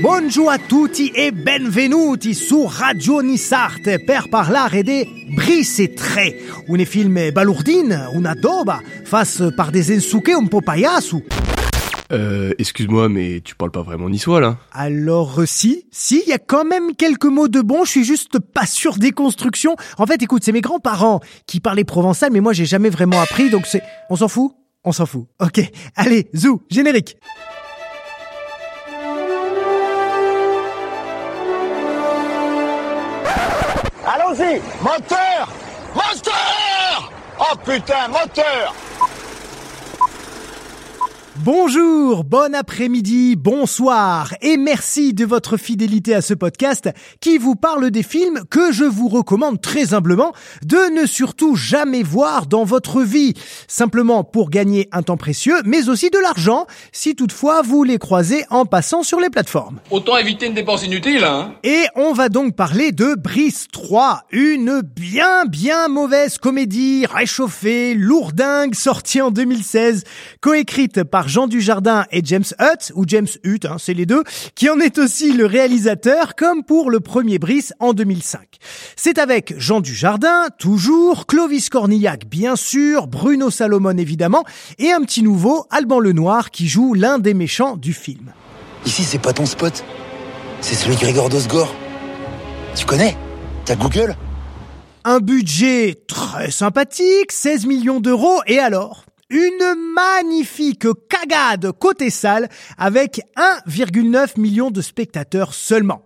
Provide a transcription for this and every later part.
Bonjour a tutti e benvenuti su Radio Nisarte per parlare de Brice et Trait, un film balourdine, una doba, face par des ensuke un po payasu. Euh, excuse-moi, mais tu parles pas vraiment niçois, là Alors si, si, il y a quand même quelques mots de bon, je suis juste pas sûr des constructions. En fait, écoute, c'est mes grands-parents qui parlaient provençal, mais moi j'ai jamais vraiment appris, donc c'est... On s'en fout On s'en fout. Ok, allez, zou, générique. Allons-y. Moteur. Moteur. Oh putain, moteur Bonjour, bon après-midi, bonsoir et merci de votre fidélité à ce podcast qui vous parle des films que je vous recommande très humblement de ne surtout jamais voir dans votre vie, simplement pour gagner un temps précieux mais aussi de l'argent si toutefois vous les croisez en passant sur les plateformes. Autant éviter une dépense inutile, hein Et on va donc parler de Brice 3, une bien bien mauvaise comédie réchauffée, lourdingue, sortie en 2016, coécrite par Jean Dujardin et James Hutt, ou James Hutt, hein, c'est les deux, qui en est aussi le réalisateur, comme pour le premier Brice en 2005. C'est avec Jean Dujardin, toujours, Clovis Cornillac, bien sûr, Bruno Salomon évidemment, et un petit nouveau, Alban Lenoir, qui joue l'un des méchants du film. Ici, c'est pas ton spot. C'est celui de Grégor Dosgor. Tu connais? T'as Google? Un budget très sympathique, 16 millions d'euros, et alors? Une magnifique cagade côté salle avec 1,9 million de spectateurs seulement.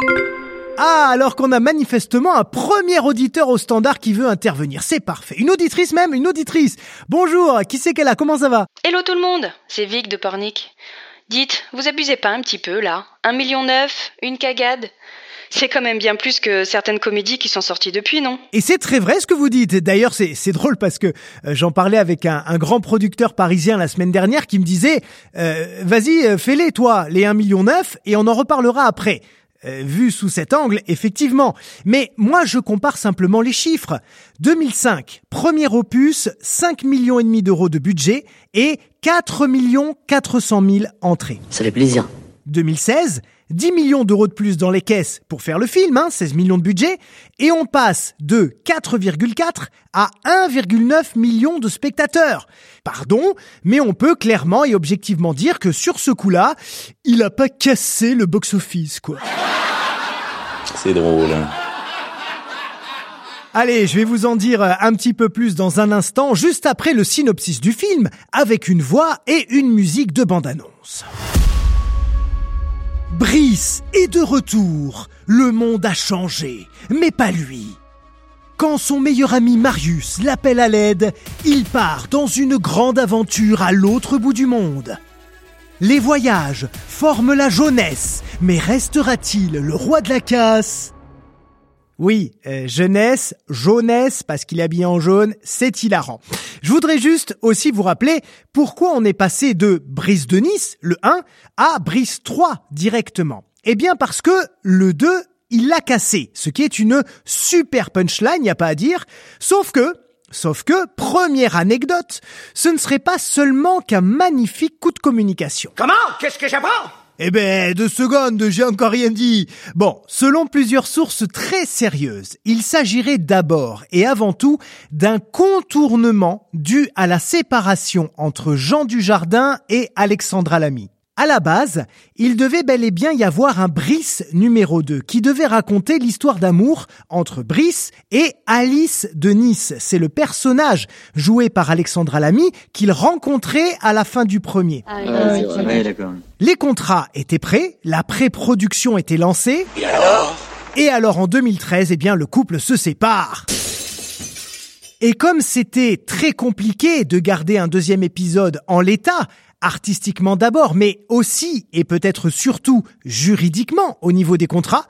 Ah, alors qu'on a manifestement un premier auditeur au standard qui veut intervenir. C'est parfait. Une auditrice même, une auditrice. Bonjour, qui c'est qu'elle a? Comment ça va? Hello tout le monde, c'est Vic de Pornic. Dites, vous abusez pas un petit peu là? Un million neuf Une cagade? C'est quand même bien plus que certaines comédies qui sont sorties depuis, non? Et c'est très vrai ce que vous dites. D'ailleurs, c'est, c'est drôle parce que euh, j'en parlais avec un, un, grand producteur parisien la semaine dernière qui me disait euh, Vas-y, euh, fais-les toi, les 1 million neuf, et on en reparlera après. Euh, vu sous cet angle, effectivement. Mais moi, je compare simplement les chiffres. 2005, premier opus, 5 millions et demi d'euros de budget et 4 millions 400 000 entrées. Ça fait plaisir. 2016, 10 millions d'euros de plus dans les caisses pour faire le film, hein, 16 millions de budget, et on passe de 4,4 à 1,9 million de spectateurs. Pardon, mais on peut clairement et objectivement dire que sur ce coup-là, il a pas cassé le box-office, quoi. C'est drôle. Hein. Allez, je vais vous en dire un petit peu plus dans un instant, juste après le synopsis du film, avec une voix et une musique de bande-annonce. Brice est de retour. Le monde a changé, mais pas lui. Quand son meilleur ami Marius l'appelle à l'aide, il part dans une grande aventure à l'autre bout du monde. Les voyages forment la jeunesse, mais restera-t-il le roi de la casse? Oui, euh, jeunesse, jaunesse, parce qu'il est habillé en jaune, c'est hilarant. Je voudrais juste aussi vous rappeler pourquoi on est passé de Brice de Nice, le 1, à Brice 3 directement. Eh bien parce que le 2, il l'a cassé, ce qui est une super punchline, y a pas à dire, sauf que Sauf que, première anecdote, ce ne serait pas seulement qu'un magnifique coup de communication. Comment? Qu'est-ce que j'apprends? Eh ben, deux secondes, j'ai encore rien dit. Bon, selon plusieurs sources très sérieuses, il s'agirait d'abord et avant tout d'un contournement dû à la séparation entre Jean Dujardin et Alexandra Lamy. À la base, il devait bel et bien y avoir un Brice numéro 2 qui devait raconter l'histoire d'amour entre Brice et Alice de Nice. C'est le personnage joué par Alexandra Lamy qu'il rencontrait à la fin du premier. Ah, Les contrats étaient prêts, la pré-production était lancée. Et alors? Et alors en 2013, eh bien le couple se sépare. Et comme c'était très compliqué de garder un deuxième épisode en l'état, artistiquement d'abord, mais aussi et peut-être surtout juridiquement au niveau des contrats,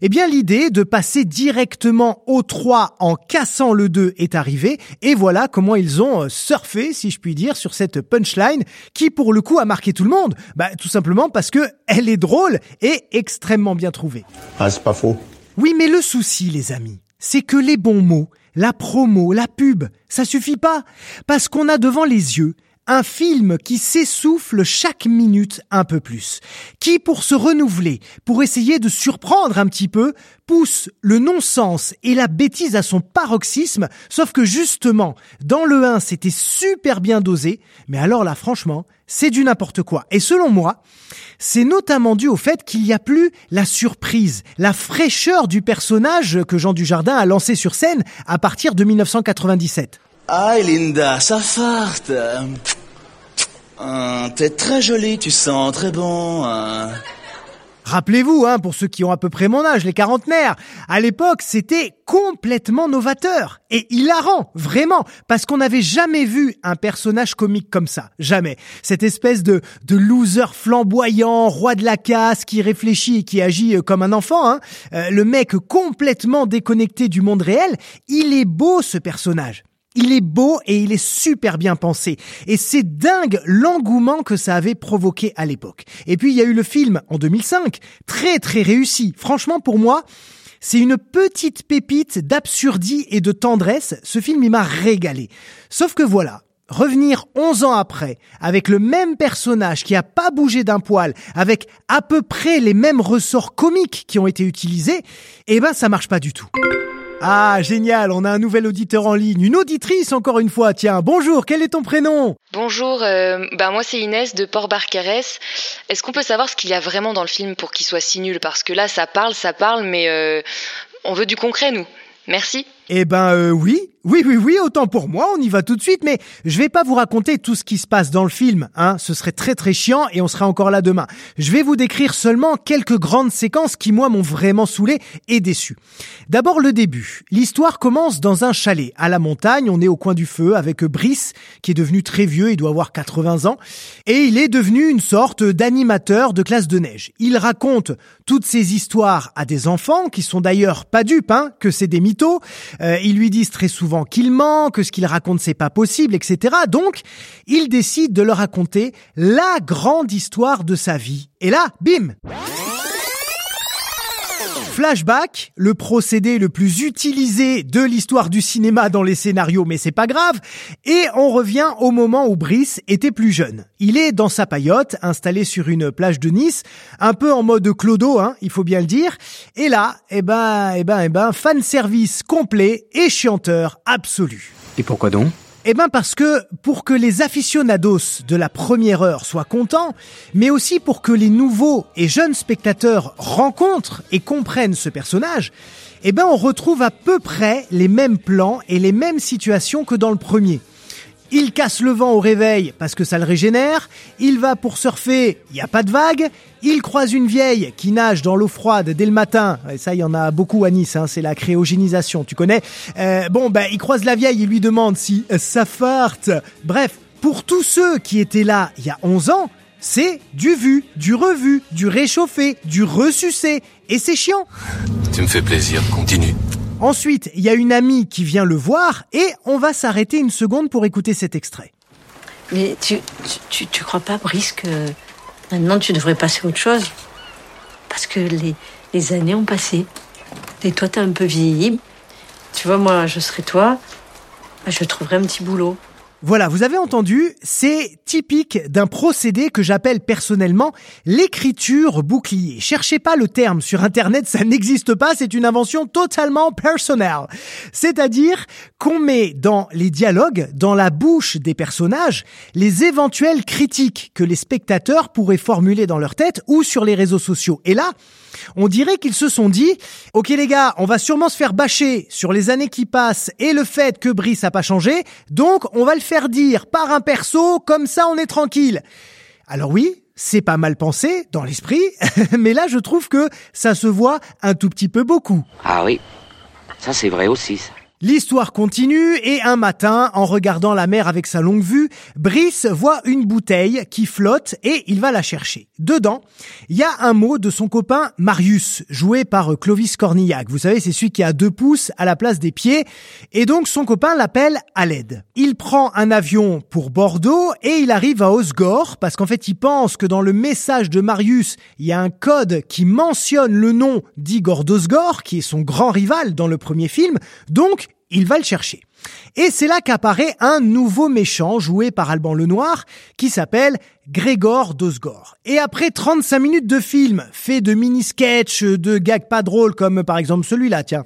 eh bien l'idée de passer directement au 3 en cassant le 2 est arrivée et voilà comment ils ont euh, surfé, si je puis dire, sur cette punchline qui pour le coup a marqué tout le monde. Bah tout simplement parce que elle est drôle et extrêmement bien trouvée. Ah, c'est pas faux. Oui, mais le souci les amis, c'est que les bons mots, la promo, la pub, ça suffit pas parce qu'on a devant les yeux un film qui s'essouffle chaque minute un peu plus, qui pour se renouveler, pour essayer de surprendre un petit peu, pousse le non-sens et la bêtise à son paroxysme, sauf que justement, dans le 1 c'était super bien dosé, mais alors là franchement, c'est du n'importe quoi. Et selon moi, c'est notamment dû au fait qu'il n'y a plus la surprise, la fraîcheur du personnage que Jean Dujardin a lancé sur scène à partir de 1997. Ah, Linda, ça farte. Hein, T'es très jolie, tu sens très bon. hein. Rappelez-vous, hein, pour ceux qui ont à peu près mon âge, les quarantenaires, à l'époque, c'était complètement novateur et hilarant, vraiment, parce qu'on n'avait jamais vu un personnage comique comme ça, jamais. Cette espèce de, de loser flamboyant, roi de la casse, qui réfléchit et qui agit euh, comme un enfant, hein. Euh, le mec complètement déconnecté du monde réel, il est beau ce personnage. Il est beau et il est super bien pensé. Et c'est dingue l'engouement que ça avait provoqué à l'époque. Et puis il y a eu le film en 2005, très très réussi. Franchement pour moi, c'est une petite pépite d'absurdie et de tendresse. Ce film il m'a régalé. Sauf que voilà, revenir 11 ans après, avec le même personnage qui a pas bougé d'un poil, avec à peu près les mêmes ressorts comiques qui ont été utilisés, eh ben ça marche pas du tout. Ah, génial, on a un nouvel auditeur en ligne, une auditrice encore une fois. Tiens, bonjour, quel est ton prénom? Bonjour, euh, bah moi c'est Inès de Port-Barcarès. Est-ce qu'on peut savoir ce qu'il y a vraiment dans le film pour qu'il soit si nul? Parce que là ça parle, ça parle, mais euh, on veut du concret nous. Merci. Eh ben euh, oui, oui, oui, oui, autant pour moi, on y va tout de suite, mais je vais pas vous raconter tout ce qui se passe dans le film, hein, ce serait très très chiant et on sera encore là demain. Je vais vous décrire seulement quelques grandes séquences qui moi m'ont vraiment saoulé et déçu. D'abord le début. L'histoire commence dans un chalet, à la montagne, on est au coin du feu avec Brice, qui est devenu très vieux, il doit avoir 80 ans, et il est devenu une sorte d'animateur de classe de neige. Il raconte toutes ces histoires à des enfants, qui sont d'ailleurs pas dupes, hein, que c'est des mythos, euh, ils lui disent très souvent qu'il ment, que ce qu'il raconte c'est pas possible, etc. Donc, il décide de leur raconter la grande histoire de sa vie. Et là, bim Flashback, le procédé le plus utilisé de l'histoire du cinéma dans les scénarios, mais c'est pas grave. Et on revient au moment où Brice était plus jeune. Il est dans sa paillote, installé sur une plage de Nice, un peu en mode clodo, hein, il faut bien le dire. Et là, eh ben, eh ben, eh ben, fan service complet et chanteur absolu. Et pourquoi donc? Eh ben parce que pour que les aficionados de la première heure soient contents, mais aussi pour que les nouveaux et jeunes spectateurs rencontrent et comprennent ce personnage, eh ben on retrouve à peu près les mêmes plans et les mêmes situations que dans le premier. Il casse le vent au réveil parce que ça le régénère. Il va pour surfer, il n'y a pas de vague. Il croise une vieille qui nage dans l'eau froide dès le matin. Ça, il y en a beaucoup à Nice, hein, c'est la cryogénisation, tu connais. Euh, bon, ben, il croise la vieille, il lui demande si ça farte. Bref, pour tous ceux qui étaient là il y a 11 ans, c'est du vu, du revu, du réchauffé, du ressucé. Et c'est chiant. Tu me fais plaisir, continue. Ensuite, il y a une amie qui vient le voir et on va s'arrêter une seconde pour écouter cet extrait. Mais tu, tu, tu, crois pas, Brice, que maintenant tu devrais passer à autre chose? Parce que les, les années ont passé. Et toi, t'as un peu vieilli. Tu vois, moi, je serais toi, je trouverais un petit boulot. Voilà, vous avez entendu, c'est typique d'un procédé que j'appelle personnellement l'écriture bouclier. Cherchez pas le terme sur internet, ça n'existe pas, c'est une invention totalement personnelle. C'est-à-dire qu'on met dans les dialogues, dans la bouche des personnages, les éventuelles critiques que les spectateurs pourraient formuler dans leur tête ou sur les réseaux sociaux. Et là, on dirait qu'ils se sont dit, ok les gars, on va sûrement se faire bâcher sur les années qui passent et le fait que Brice a pas changé, donc on va le faire dire par un perso, comme ça on est tranquille. Alors oui, c'est pas mal pensé dans l'esprit, mais là je trouve que ça se voit un tout petit peu beaucoup. Ah oui, ça c'est vrai aussi. L'histoire continue et un matin, en regardant la mer avec sa longue vue, Brice voit une bouteille qui flotte et il va la chercher. Dedans, il y a un mot de son copain Marius, joué par Clovis Cornillac. Vous savez, c'est celui qui a deux pouces à la place des pieds. Et donc son copain l'appelle Aled. Il prend un avion pour Bordeaux et il arrive à Osgore parce qu'en fait il pense que dans le message de Marius, il y a un code qui mentionne le nom d'Igor d'Osgore, qui est son grand rival dans le premier film. Donc il va le chercher. Et c'est là qu'apparaît un nouveau méchant joué par Alban Lenoir qui s'appelle Grégor Dosgor. Et après 35 minutes de film, fait de mini-sketch, de gags pas drôles comme par exemple celui-là, tiens.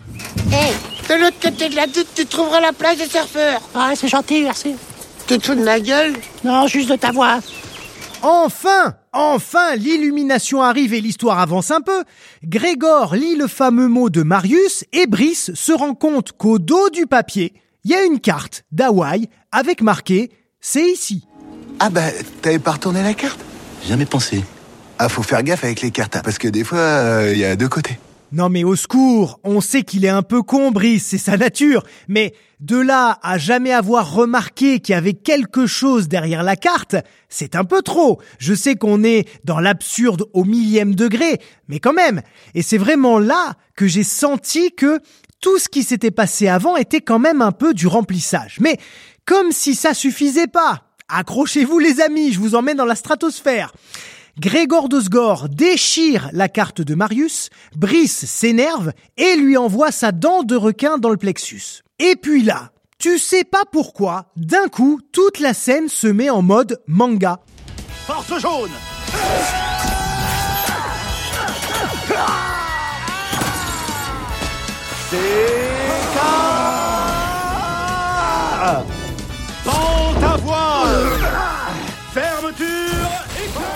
Hé, de l'autre côté de la doute, tu trouveras la place des surfeurs. Ah, c'est gentil, merci. Tu te fous de ma gueule? Non, juste de ta voix. Enfin Enfin, l'illumination arrive et l'histoire avance un peu. Grégor lit le fameux mot de Marius et Brice se rend compte qu'au dos du papier, il y a une carte d'Hawaï avec marqué C'est ici. Ah bah, t'avais pas retourné la carte? Jamais pensé. Ah, faut faire gaffe avec les cartes, hein, parce que des fois, il y a deux côtés. Non mais au secours, on sait qu'il est un peu con, Brice, c'est sa nature, mais de là à jamais avoir remarqué qu'il y avait quelque chose derrière la carte, c'est un peu trop. Je sais qu'on est dans l'absurde au millième degré, mais quand même. Et c'est vraiment là que j'ai senti que tout ce qui s'était passé avant était quand même un peu du remplissage. Mais comme si ça suffisait pas. Accrochez-vous les amis, je vous emmène dans la stratosphère. Grégor Dosgor déchire la carte de Marius, Brice s'énerve et lui envoie sa dent de requin dans le plexus. Et puis là, tu sais pas pourquoi, d'un coup, toute la scène se met en mode manga. Force jaune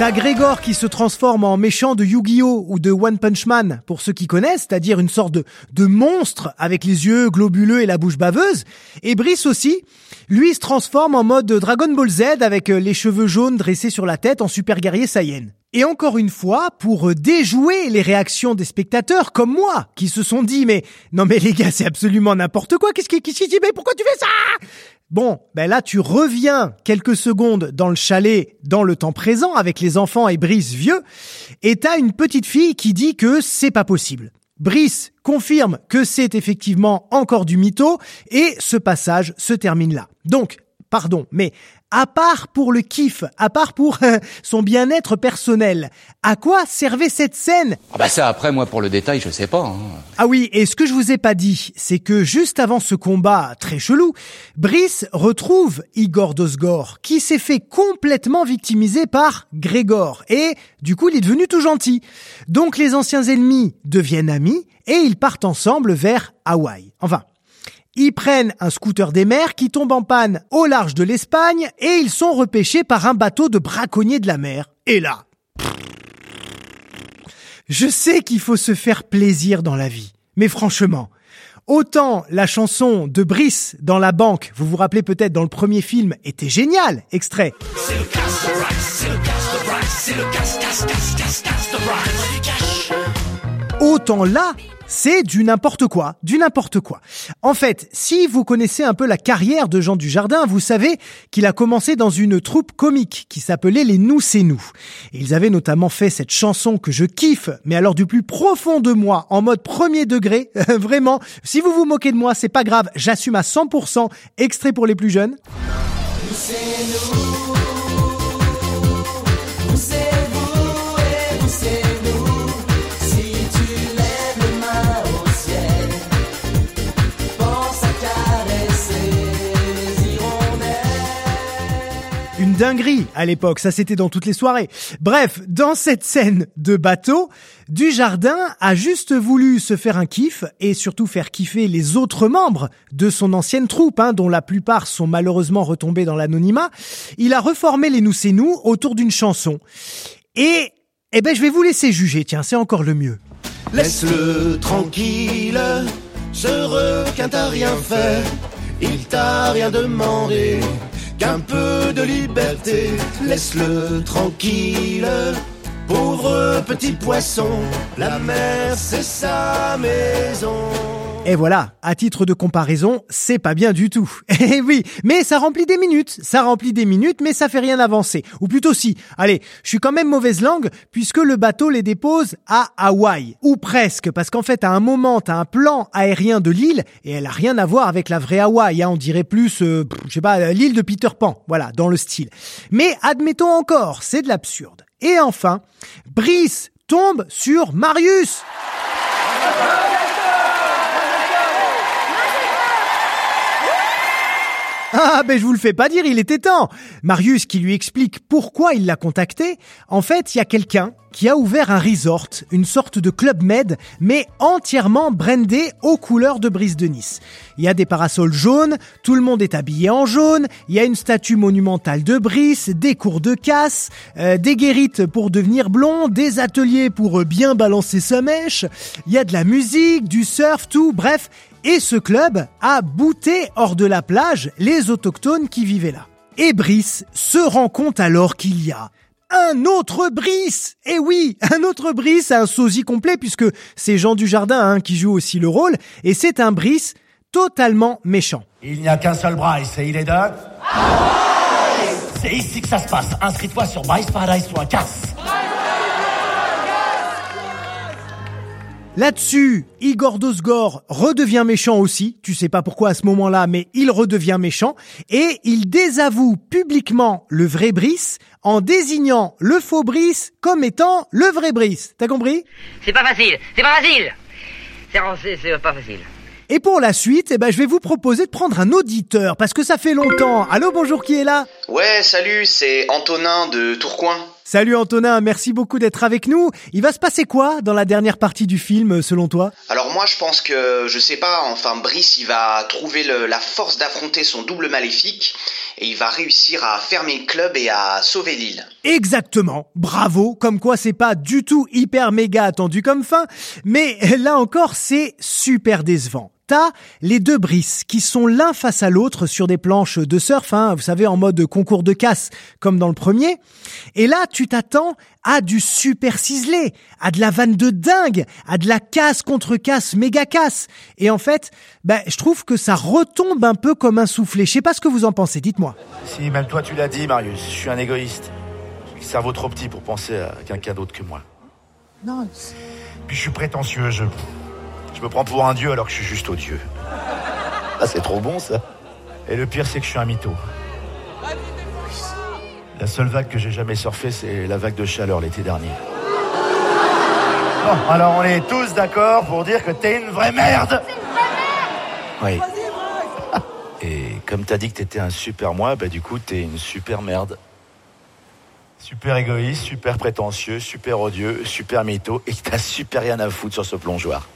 T'as Grégor qui se transforme en méchant de Yu-Gi-Oh! ou de One Punch Man, pour ceux qui connaissent, c'est-à-dire une sorte de, monstre avec les yeux globuleux et la bouche baveuse. Et Brice aussi, lui se transforme en mode Dragon Ball Z avec euh, les cheveux jaunes dressés sur la tête en super guerrier Saiyan. Et encore une fois, pour déjouer les réactions des spectateurs comme moi, qui se sont dit mais non mais les gars c'est absolument n'importe quoi, qu'est-ce qui, qu'est-ce mais pourquoi tu fais ça? Bon, ben là tu reviens quelques secondes dans le chalet, dans le temps présent, avec les enfants et Brice vieux, et t'as une petite fille qui dit que c'est pas possible. Brice confirme que c'est effectivement encore du mytho, et ce passage se termine là. Donc, pardon, mais à part pour le kiff, à part pour son bien-être personnel, à quoi servait cette scène? Ah bah ça après moi pour le détail je sais pas. Hein. Ah oui, et ce que je vous ai pas dit, c'est que juste avant ce combat très chelou, Brice retrouve Igor Dosgor, qui s'est fait complètement victimiser par Grégor, et du coup il est devenu tout gentil. Donc les anciens ennemis deviennent amis, et ils partent ensemble vers Hawaï. Enfin, ils prennent un scooter des mers qui tombe en panne au large de l'Espagne et ils sont repêchés par un bateau de braconniers de la mer. Et là, je sais qu'il faut se faire plaisir dans la vie, mais franchement, autant la chanson de Brice dans la banque, vous vous rappelez peut-être dans le premier film, était géniale, extrait. Autant là, c'est du n'importe quoi, du n'importe quoi. En fait, si vous connaissez un peu la carrière de Jean Dujardin, vous savez qu'il a commencé dans une troupe comique qui s'appelait Les Nous c'est nous. Et ils avaient notamment fait cette chanson que je kiffe, mais alors du plus profond de moi, en mode premier degré, vraiment. Si vous vous moquez de moi, c'est pas grave, j'assume à 100%, extrait pour les plus jeunes. Dinguerie à l'époque, ça c'était dans toutes les soirées. Bref, dans cette scène de bateau, Dujardin a juste voulu se faire un kiff et surtout faire kiffer les autres membres de son ancienne troupe, hein, dont la plupart sont malheureusement retombés dans l'anonymat. Il a reformé les Nous c'est nous autour d'une chanson. Et, eh ben, je vais vous laisser juger, tiens, c'est encore le mieux. Laisse-le tranquille, ce requin t'a rien fait, il t'a rien demandé, qu'un peu de liberté, laisse-le tranquille, pauvre petit poisson, la mer c'est sa maison. Et voilà, à titre de comparaison, c'est pas bien du tout. Eh oui, mais ça remplit des minutes, ça remplit des minutes, mais ça fait rien avancer. Ou plutôt si, allez, je suis quand même mauvaise langue, puisque le bateau les dépose à Hawaï. Ou presque, parce qu'en fait, à un moment, t'as un plan aérien de l'île, et elle a rien à voir avec la vraie Hawaï, hein, on dirait plus, euh, je sais pas, l'île de Peter Pan, voilà, dans le style. Mais admettons encore, c'est de l'absurde. Et enfin, Brice tombe sur Marius. Ah, ben je vous le fais pas dire, il était temps. Marius qui lui explique pourquoi il l'a contacté. En fait, il y a quelqu'un qui a ouvert un resort, une sorte de club med, mais entièrement brandé aux couleurs de Brise de Nice. Il y a des parasols jaunes, tout le monde est habillé en jaune, il y a une statue monumentale de Brice, des cours de casse, euh, des guérites pour devenir blond, des ateliers pour bien balancer sa mèche, il y a de la musique, du surf, tout, bref, et ce club a bouté hors de la plage les autochtones qui vivaient là. Et Brice se rend compte alors qu'il y a un autre Brice Eh oui, un autre Brice, un sosie complet, puisque c'est Jean Dujardin hein, qui joue aussi le rôle, et c'est un Brice totalement méchant. Il n'y a qu'un seul Bryce, et il est de... C'est ici que ça se passe. Inscris-toi sur bryceparadise.casse. Là-dessus, Igor Dosgor redevient méchant aussi. Tu sais pas pourquoi à ce moment-là, mais il redevient méchant. Et il désavoue publiquement le vrai Brice en désignant le faux Brice comme étant le vrai Brice. T'as compris? C'est pas facile, c'est pas facile. C'est c'est pas facile. Et pour la suite, eh ben, je vais vous proposer de prendre un auditeur parce que ça fait longtemps. Allô, bonjour, qui est là? Ouais, salut, c'est Antonin de Tourcoing. Salut Antonin, merci beaucoup d'être avec nous. Il va se passer quoi dans la dernière partie du film selon toi? Alors moi je pense que, je sais pas, enfin Brice il va trouver le- la force d'affronter son double maléfique et il va réussir à fermer le club et à sauver l'île. Exactement, bravo, comme quoi c'est pas du tout hyper méga attendu comme fin, mais là encore c'est super décevant. T'as les deux Brice qui sont l'un face à l'autre sur des planches de surf, hein, vous savez en mode concours de casse comme dans le premier. Et là tu t'attends à du super ciselé, à de la vanne de dingue, à de la casse contre casse méga casse. Et en fait, ben je trouve que ça retombe un peu comme un soufflé. Je sais pas ce que vous en pensez, dites-moi. Si, même toi tu l'as dit, Marius, je suis un égoïste. J'ai le cerveau trop petit pour penser à quelqu'un d'autre que moi. Non. Puis je suis prétentieux, je... Je me prends pour un dieu alors que je suis juste odieux. Ah, c'est trop bon ça. Et le pire, c'est que je suis un mytho. La seule vague que j'ai jamais surfée, c'est la vague de chaleur l'été dernier. Bon, alors on est tous d'accord pour dire que t'es une vraie merde. Oui. Et comme t'as dit que t'étais un super moi, bah du coup t'es une super merde. Super égoïste, super prétentieux, super odieux, super mytho, et que t'as super rien à foutre sur ce plongeoir.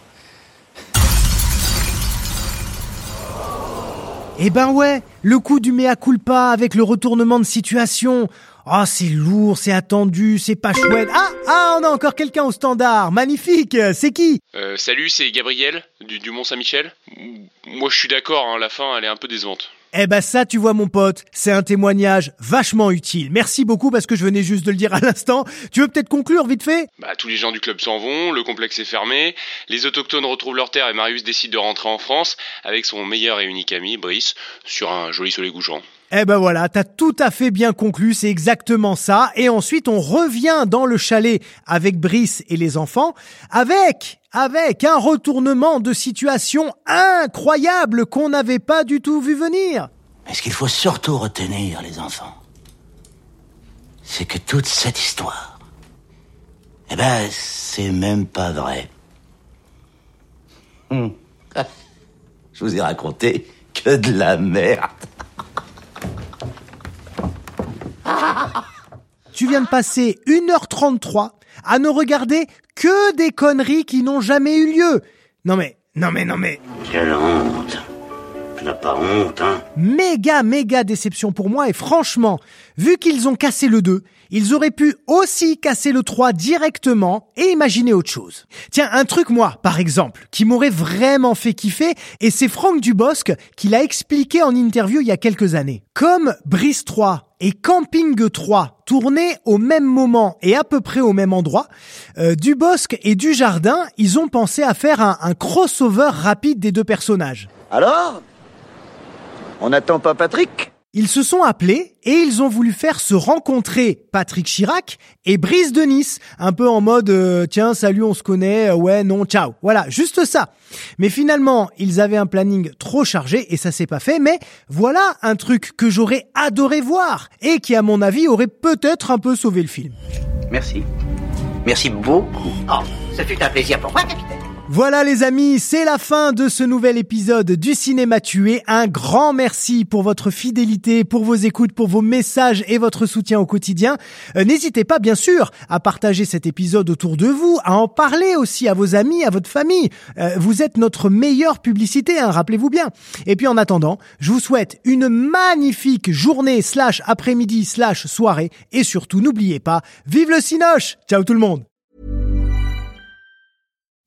Eh ben ouais, le coup du mea culpa avec le retournement de situation. Ah, c'est lourd, c'est attendu, c'est pas chouette. Ah, ah, on a encore quelqu'un au standard. Magnifique. C'est qui Euh, salut, c'est Gabriel du, du Mont-Saint-Michel. Moi, je suis d'accord, hein, la fin, elle est un peu décevante. Eh ben ça, tu vois mon pote, c'est un témoignage vachement utile. Merci beaucoup parce que je venais juste de le dire à l'instant. Tu veux peut-être conclure vite fait? Bah, tous les gens du club s'en vont, le complexe est fermé, les autochtones retrouvent leur terre et Marius décide de rentrer en France avec son meilleur et unique ami, Brice, sur un joli soleil couchant. Eh ben voilà, t'as tout à fait bien conclu, c'est exactement ça. Et ensuite, on revient dans le chalet avec Brice et les enfants, avec, avec un retournement de situation incroyable qu'on n'avait pas du tout vu venir. Mais ce qu'il faut surtout retenir, les enfants, c'est que toute cette histoire, eh ben, c'est même pas vrai. Je vous ai raconté que de la merde. tu viens de passer 1h33 à ne regarder que des conneries qui n'ont jamais eu lieu. Non mais, non mais, non mais... Quelle honte. Tu n'as pas honte, hein Méga, méga déception pour moi et franchement, vu qu'ils ont cassé le 2, ils auraient pu aussi casser le 3 directement et imaginer autre chose. Tiens, un truc moi, par exemple, qui m'aurait vraiment fait kiffer, et c'est Franck Dubosc qui l'a expliqué en interview il y a quelques années. Comme Brice 3 et Camping 3 tournés au même moment et à peu près au même endroit, euh, Dubosc et Dujardin, ils ont pensé à faire un, un crossover rapide des deux personnages. Alors? On n'attend pas Patrick? Ils se sont appelés et ils ont voulu faire se rencontrer Patrick Chirac et Brice de Nice, un peu en mode euh, tiens salut on se connaît, euh, ouais non ciao, voilà juste ça. Mais finalement ils avaient un planning trop chargé et ça s'est pas fait. Mais voilà un truc que j'aurais adoré voir et qui à mon avis aurait peut-être un peu sauvé le film. Merci. Merci beaucoup. Oh, ce fut un plaisir pour moi, capitaine. Voilà les amis, c'est la fin de ce nouvel épisode du Cinéma Tué. Un grand merci pour votre fidélité, pour vos écoutes, pour vos messages et votre soutien au quotidien. Euh, N'hésitez pas bien sûr à partager cet épisode autour de vous, à en parler aussi à vos amis, à votre famille. Euh, vous êtes notre meilleure publicité, hein, rappelez-vous bien. Et puis en attendant, je vous souhaite une magnifique journée slash après-midi slash soirée et surtout n'oubliez pas, vive le Cinoche Ciao tout le monde